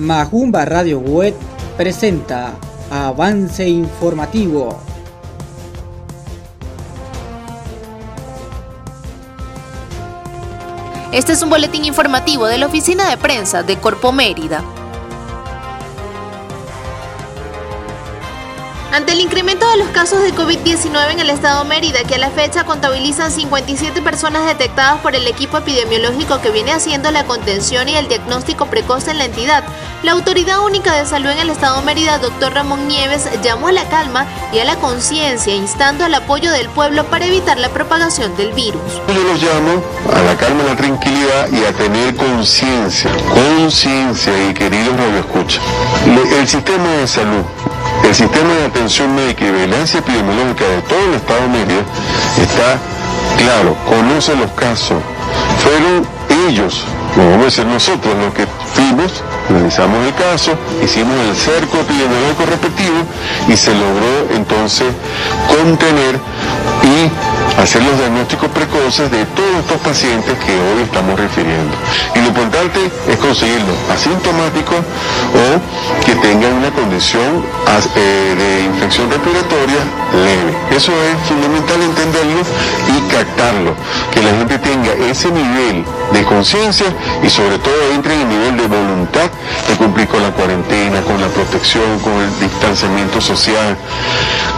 Majumba Radio Web presenta Avance Informativo. Este es un boletín informativo de la oficina de prensa de Corpo Mérida. Ante el incremento de los casos de COVID-19 en el estado Mérida, que a la fecha contabilizan 57 personas detectadas por el equipo epidemiológico que viene haciendo la contención y el diagnóstico precoz en la entidad, la Autoridad Única de Salud en el estado Mérida, doctor Ramón Nieves, llamó a la calma y a la conciencia, instando al apoyo del pueblo para evitar la propagación del virus. Yo los llamo a la calma, a la tranquilidad y a tener conciencia, conciencia y queridos escucha. El sistema de salud el sistema de atención médica y vigilancia epidemiológica de todo el Estado medio está claro, conoce los casos. Fueron ellos, no vamos a decir nosotros, los que fuimos, analizamos el caso, hicimos el cerco epidemiológico respectivo y se logró entonces contener y hacer los diagnósticos precoces de todos estos pacientes que hoy estamos refiriendo. Y lo importante es conseguirlo asintomático o que tengan una condición eh, de infección respiratoria leve. Eso es fundamental entenderlo y captarlo, que la gente tenga ese nivel de conciencia y sobre todo entre en el nivel de voluntad de cumplir con la cuarentena, con la protección, con el distanciamiento social,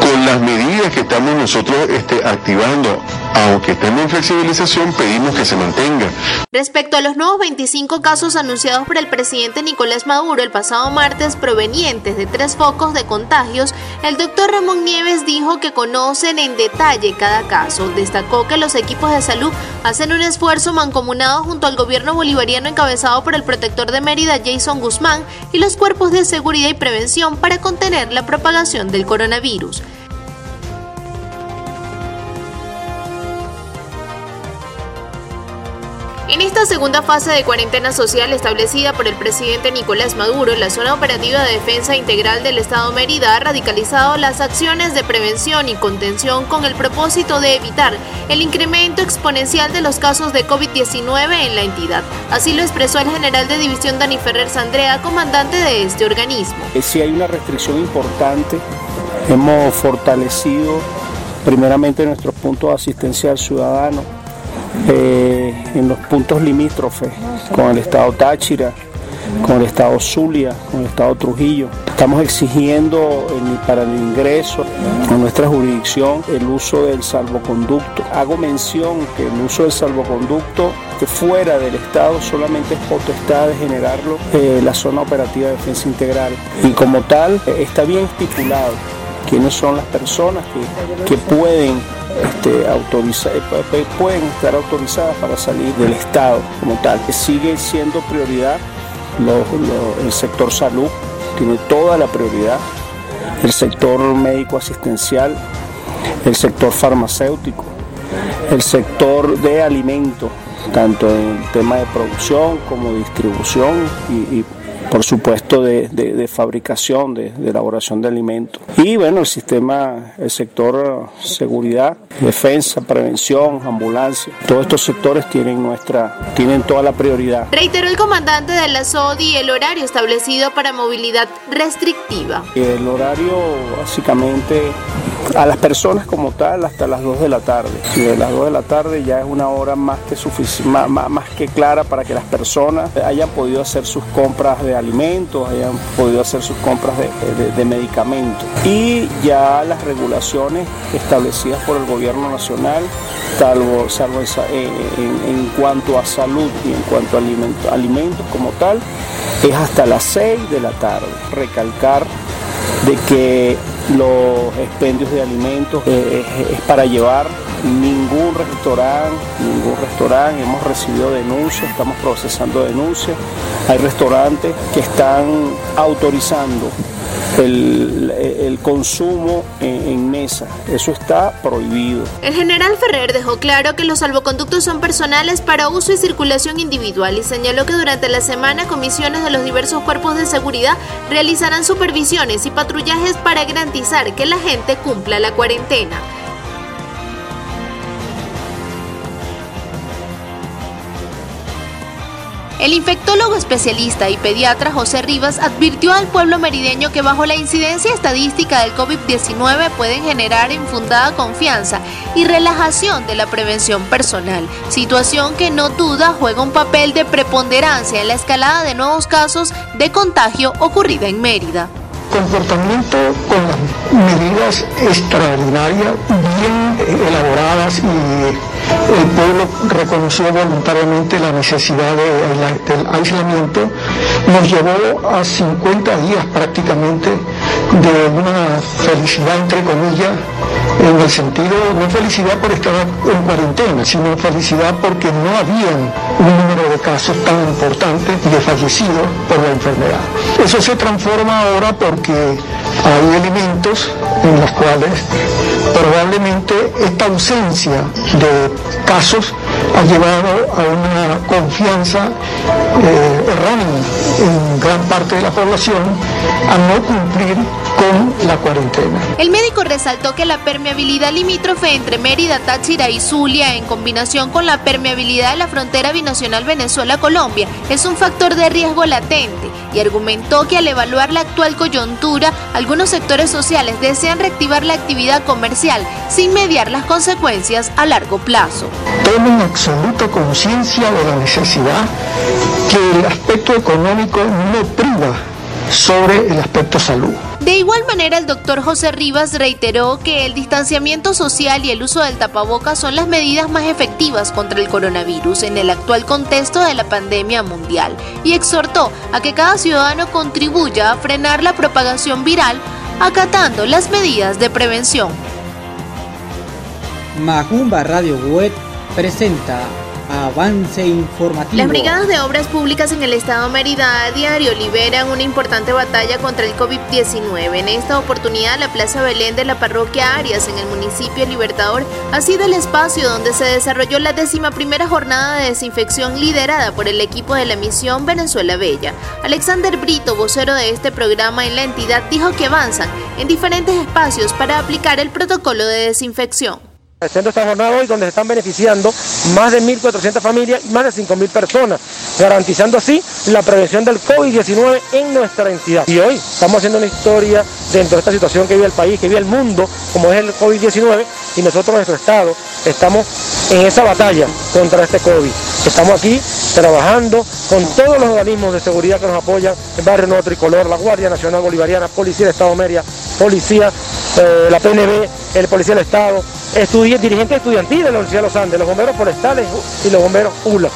con las medidas que estamos nosotros este, activando, aunque estemos en flexibilización, pedimos que se mantenga. Respecto a los nuevos 25 casos anunciados por el presidente Nicolás Maduro el pasado martes provenientes de tres focos de contagios, el doctor Ramón Nieves dijo que conocen en detalle cada caso. Destacó que los equipos de salud hacen un esfuerzo mancomunado junto al gobierno bolivariano encabezado por el protector de Mérida Jason Guzmán y los cuerpos de seguridad y prevención para contener la propagación del coronavirus. En esta segunda fase de cuarentena social establecida por el presidente Nicolás Maduro, la Zona Operativa de Defensa Integral del Estado Mérida ha radicalizado las acciones de prevención y contención con el propósito de evitar el incremento exponencial de los casos de COVID-19 en la entidad. Así lo expresó el general de división Dani Ferrer Sandrea, comandante de este organismo. Si hay una restricción importante, hemos fortalecido primeramente nuestros puntos de asistencia al ciudadano eh, en los puntos limítrofes con el estado Táchira, con el estado Zulia, con el estado Trujillo. Estamos exigiendo para el ingreso a nuestra jurisdicción el uso del salvoconducto. Hago mención que el uso del salvoconducto fuera del Estado solamente es potestad de generarlo eh, la zona operativa de defensa integral y como tal eh, está bien estipulado quiénes son las personas que, pueden este, eh, pueden estar autorizadas para salir del Estado como tal. Sigue siendo prioridad el sector salud, tiene toda la prioridad, el sector médico asistencial, el sector farmacéutico, el sector de alimentos, tanto en el tema de producción como distribución y por supuesto, de, fabricación, de, elaboración de alimentos. Y bueno, el sistema, el sector seguridad, defensa, prevención, ambulancia, todos estos sectores tienen nuestra, tienen toda la prioridad. Reiteró el comandante de la SODI el horario establecido para movilidad restrictiva. El horario básicamente a las personas como tal hasta las 2 de la tarde. Y de las 2 de la tarde ya es una hora más que, más, más, que clara para que las personas hayan podido hacer sus compras de alimentos, hayan podido hacer sus compras de, medicamentos. Y ya las regulaciones establecidas por el gobierno nacional, salvo, salvo en, cuanto a salud y en cuanto a alimentos como tal, es hasta las 6 de la tarde. Recalcar de que los expendios de alimentos eh, es, para llevar. Ningún restaurante, ningún restaurante, hemos recibido denuncias, estamos procesando denuncias, hay restaurantes que están autorizando el, consumo en, Eso está prohibido. El general Ferrer dejó claro que los salvoconductos son personales para uso y circulación individual y señaló que durante la semana comisiones de los diversos cuerpos de seguridad realizarán supervisiones y patrullajes para garantizar que la gente cumpla la cuarentena. El infectólogo especialista y pediatra José Rivas advirtió al pueblo merideño que bajo la incidencia estadística del COVID-19 pueden generar infundada confianza y relajación de la prevención personal, situación que no duda juega un papel de preponderancia en la escalada de nuevos casos de contagio ocurrida en Mérida. Comportamiento con medidas extraordinarias, bien elaboradas y el pueblo reconoció voluntariamente la necesidad del aislamiento, nos llevó a 50 días prácticamente de una felicidad entre comillas en el sentido, no felicidad por estar en cuarentena, sino felicidad porque no había un número de casos tan importantes de fallecidos por la enfermedad. Eso se transforma ahora porque hay elementos en los cuales probablemente esta ausencia de casos ha llevado a una confianza eh, errónea en gran parte de la población a no cumplir con la cuarentena. El médico resaltó que la permeabilidad limítrofe entre Mérida, Táchira y Zulia, en combinación con la permeabilidad de la frontera binacional Venezuela-Colombia, es un factor de riesgo latente y argumentó que al evaluar la actual coyuntura, algunos sectores sociales desean reactivar la actividad comercial sin mediar las consecuencias a largo plazo. Tomen absoluta conciencia de la necesidad que el aspecto económico no priva sobre el aspecto salud. De igual manera, el doctor José Rivas reiteró que el distanciamiento social y el uso del tapabocas son las medidas más efectivas contra el coronavirus en el actual contexto de la pandemia mundial y exhortó a que cada ciudadano contribuya a frenar la propagación viral acatando las medidas de prevención. Macumba Radio Web presenta Avance informativo. Las brigadas de obras públicas en el estado Mérida a diario liberan una importante batalla contra el COVID-19. En esta oportunidad, la Plaza Belén de la parroquia Arias en el municipio Libertador ha sido el espacio donde se desarrolló la décima primera jornada de desinfección liderada por el equipo de la misión Venezuela Bella. Alexander Brito, vocero de este programa en la entidad, dijo que avanzan en diferentes espacios para aplicar el protocolo de desinfección. Haciendo esta jornada hoy donde se están beneficiando más de 1.400 familias y más de 5.000 personas, garantizando así la prevención del COVID-19 en nuestra entidad. Y hoy estamos haciendo una historia dentro de esta situación que vive el país, que vive el mundo, como es el COVID-19, y nosotros, nuestro Estado, estamos en esa batalla contra este COVID. Estamos aquí trabajando con todos los organismos de seguridad que nos apoyan, el Barrio Nuevo Tricolor, la Guardia Nacional Bolivariana, Policía del Estado Meria, Policía, eh, la PNB, el Policía del Estado, dirigentes estudiantiles de la Universidad de los Andes, los bomberos forestales y los bomberos ULA.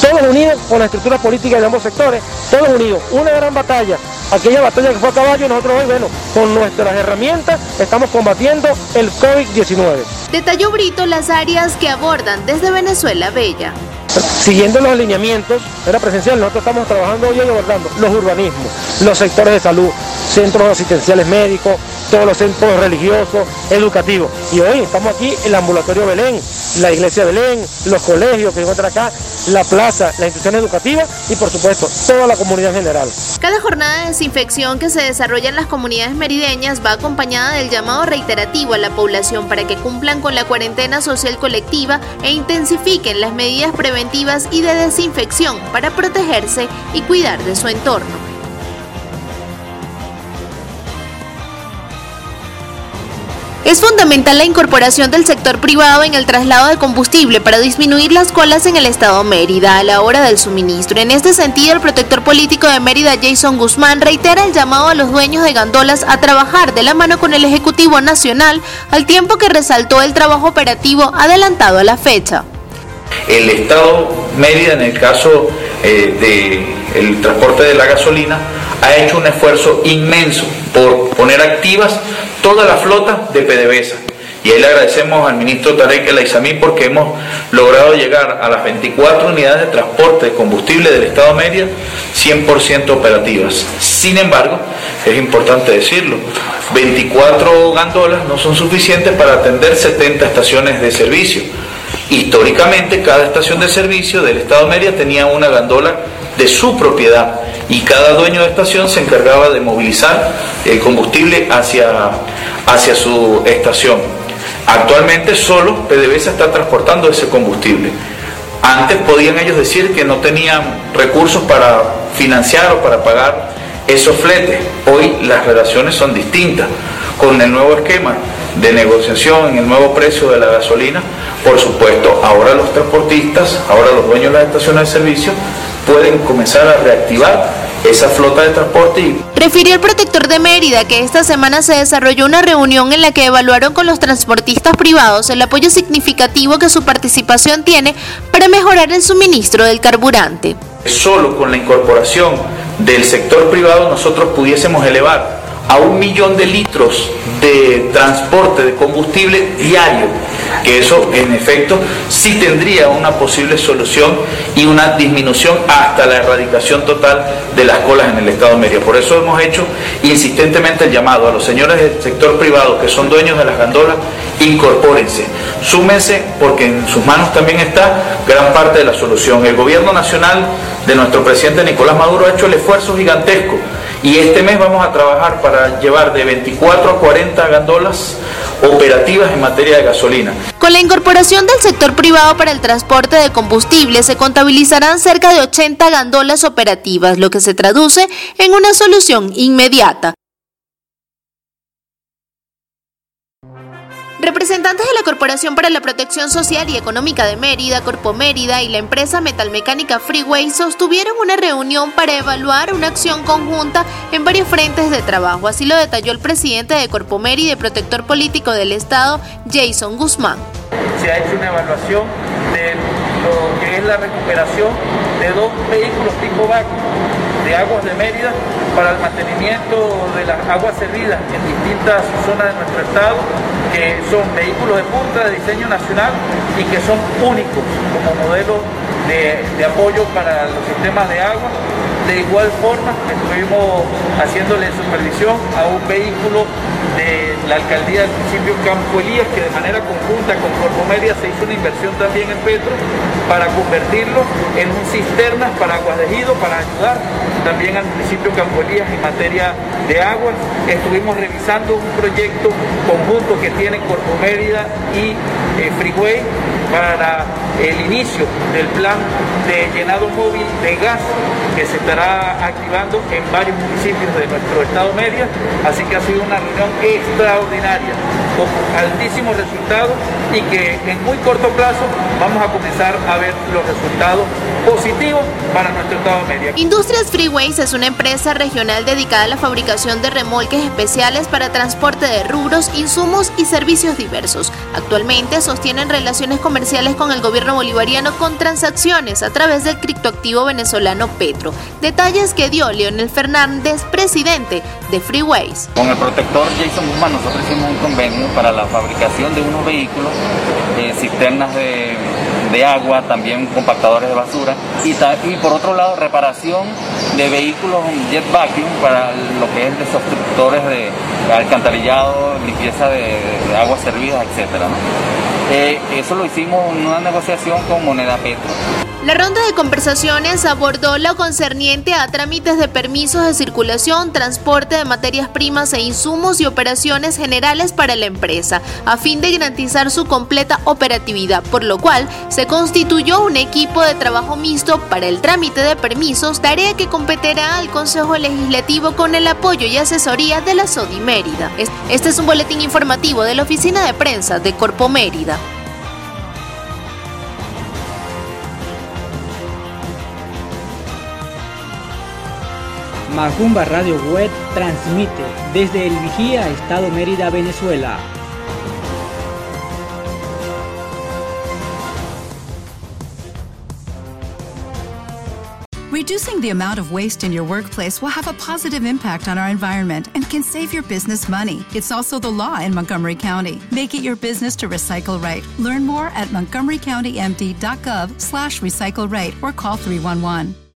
Todos unidos con la estructura política de ambos sectores, todos unidos. Una gran batalla, aquella batalla que fue a caballo y nosotros hoy, bueno, con nuestras herramientas estamos combatiendo el COVID-19. Detalló Brito las áreas que abordan desde Venezuela Bella. Siguiendo los alineamientos, era presencial, nosotros estamos trabajando hoy abordando los urbanismos, los sectores de salud, centros asistenciales médicos, todos los centros religiosos, educativos. Y hoy estamos aquí en el ambulatorio Belén, la iglesia Belén, los colegios que encuentran acá, la plaza, las instituciones educativas y por supuesto toda la comunidad en general. Cada jornada de desinfección que se desarrolla en las comunidades merideñas va acompañada del llamado reiterativo a la población para que cumplan con la cuarentena social colectiva e intensifiquen las medidas preventivas y de desinfección para protegerse y cuidar de su entorno. Es fundamental la incorporación del sector privado en el traslado de combustible para disminuir las colas en el estado Mérida a la hora del suministro. En este sentido, el protector político de Mérida, Jason Guzmán, reitera el llamado a los dueños de gandolas a trabajar de la mano con el Ejecutivo Nacional, al tiempo que resaltó el trabajo operativo adelantado a la fecha. El estado Mérida, en el caso eh, del transporte de la gasolina, ha hecho un esfuerzo inmenso por poner activas toda la flota de PDVSA. Y ahí le agradecemos al ministro Tarek El Aizamí porque hemos logrado llegar a las 24 unidades de transporte de combustible del Estado Media 100% operativas. Sin embargo, es importante decirlo, 24 gandolas no son suficientes para atender 70 estaciones de servicio. Históricamente, cada estación de servicio del Estado Media tenía una gandola de su propiedad y cada dueño de estación se encargaba de movilizar el combustible hacia, hacia su estación. Actualmente solo PDVSA está transportando ese combustible. Antes podían ellos decir que no tenían recursos para financiar o para pagar esos fletes. Hoy las relaciones son distintas. Con el nuevo esquema de negociación el nuevo precio de la gasolina, por supuesto, ahora los transportistas, ahora los dueños de las estaciones de servicio pueden comenzar a reactivar esa flota de transporte. Refirió el protector de Mérida que esta semana se desarrolló una reunión en la que evaluaron con los transportistas privados el apoyo significativo que su participación tiene para mejorar el suministro del carburante. Solo con la incorporación del sector privado nosotros pudiésemos elevar a un millón de litros de transporte de combustible diario, que eso en efecto sí tendría una posible solución y una disminución hasta la erradicación total de las colas en el Estado Mérida. Por eso hemos hecho insistentemente el llamado a los señores del sector privado que son dueños de las gandolas, incorpórense, súmense porque en sus manos también está gran parte de la solución. El gobierno nacional de nuestro presidente Nicolás Maduro ha hecho el esfuerzo gigantesco y este mes vamos a trabajar para llevar de 24 a 40 gandolas operativas en materia de gasolina. Con la incorporación del sector privado para el transporte de combustible se contabilizarán cerca de 80 gandolas operativas, lo que se traduce en una solución inmediata. Representantes de la Corporación para la Protección Social y Económica de Mérida, Corpo Mérida y la empresa metalmecánica Freeway sostuvieron una reunión para evaluar una acción conjunta en varios frentes de trabajo. Así lo detalló el presidente de Corpo Mérida y protector político del Estado, Jason Guzmán. Se ha hecho una evaluación de lo que es la recuperación de dos vehículos tipo VAC de aguas de Mérida para el mantenimiento de las aguas servidas en distintas zonas de nuestro estado, que son vehículos de punta de diseño nacional y que son únicos como modelo de, de apoyo para los sistemas de agua. De igual forma, estuvimos haciéndole supervisión a un vehículo de la alcaldía del municipio Campo Elías, que de manera conjunta con Corpo Media se hizo una inversión también en Petro para convertirlo en un cisterna para aguas de Gido, para ayudar también al municipio Campo Elías en materia de aguas. Estuvimos revisando un proyecto conjunto que tienen Corpo Mérida y eh, Freeway para el inicio del plan de llenado móvil de gas que se estará activando en varios municipios de nuestro estado media, así que ha sido una reunión extraordinaria con altísimos resultados y que en muy corto plazo vamos a comenzar a ver los resultados positivos para nuestro estado media. Industrias Freeways es una empresa regional dedicada a la fabricación de remolques especiales para transporte de rubros, insumos y servicios diversos. Actualmente sostienen relaciones comerciales con el gobierno bolivariano con transacciones a través del criptoactivo venezolano Petro. Detalles que dio Leonel Fernández, presidente de Freeways. Con el protector Jason Guzmán nosotros hicimos un convenio para la fabricación de unos vehículos, eh, cisternas de, de, agua, también compactadores de basura y, por otro lado reparación de vehículos jet vacuum para lo que es desobstructores de alcantarillado, limpieza de, de aguas servidas, etc. Eh, eso lo hicimos en una negociación con Moneda Petro. La ronda de conversaciones abordó lo concerniente a trámites de permisos de circulación, transporte de materias primas e insumos y operaciones generales para la empresa, a fin de garantizar su completa operatividad, por lo cual se constituyó un equipo de trabajo mixto para el trámite de permisos, tarea que competirá al Consejo Legislativo con el apoyo y asesoría de la SODI Mérida. Este es un boletín informativo de la Oficina de Prensa de Corpo Mérida. Macumba Radio Web transmite desde el Vigía, Estado Mérida, Venezuela. Reducing the amount of waste in your workplace will have a positive impact on our environment and can save your business money. It's also the law in Montgomery County. Make it your business to recycle right. Learn more at montgomerycountymd.gov slash recycle right or call 311.